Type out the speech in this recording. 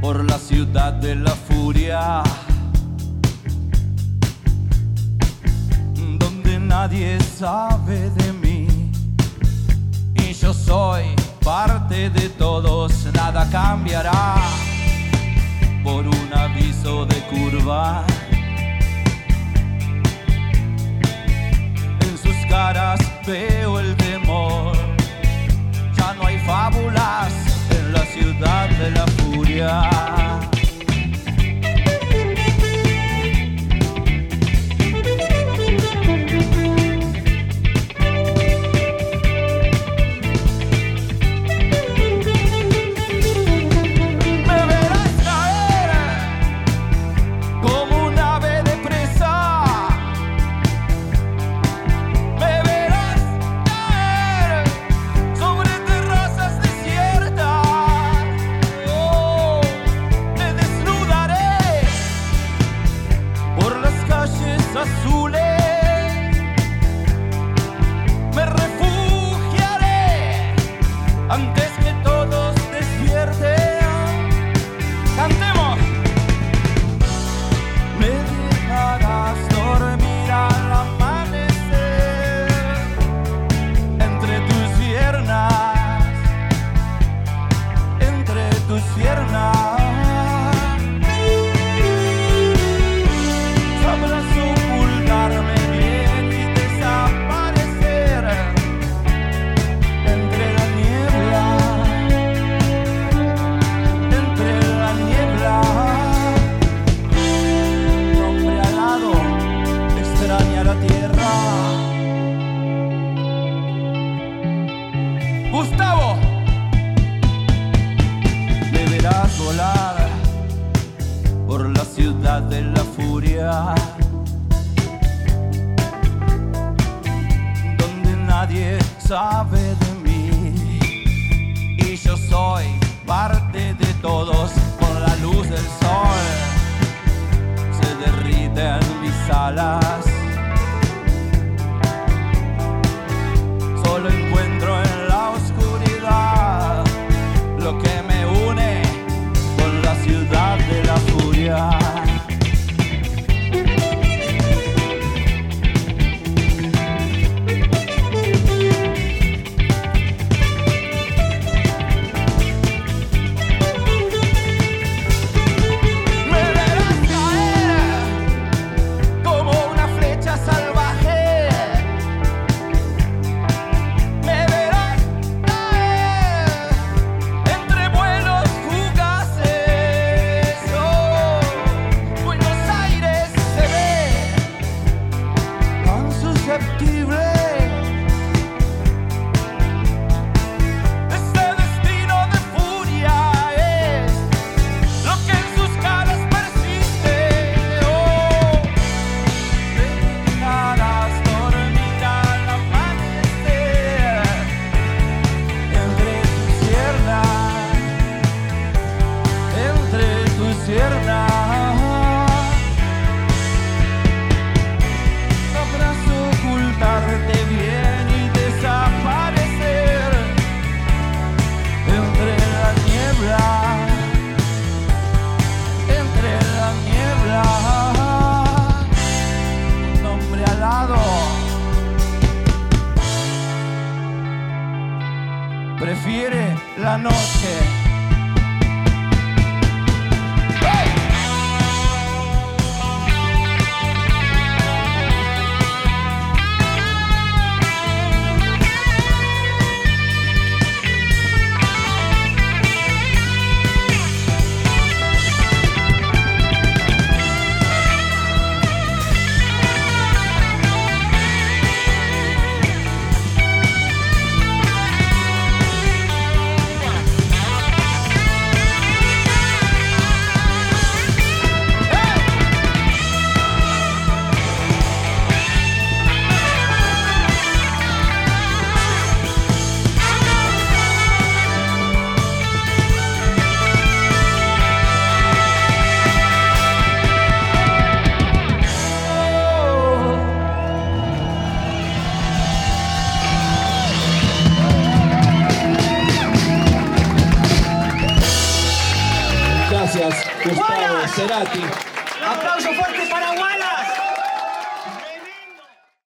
por la ciudad de la furia, donde nadie sabe de mí. de la furia. ça saoulait. volar por la ciudad de la furia, donde nadie sabe de mí y yo soy parte de todos con la luz del sol. Se derriten mis alas. have prefiere la noche. Gustavo Cerati. Aplauso fuerte para Wala.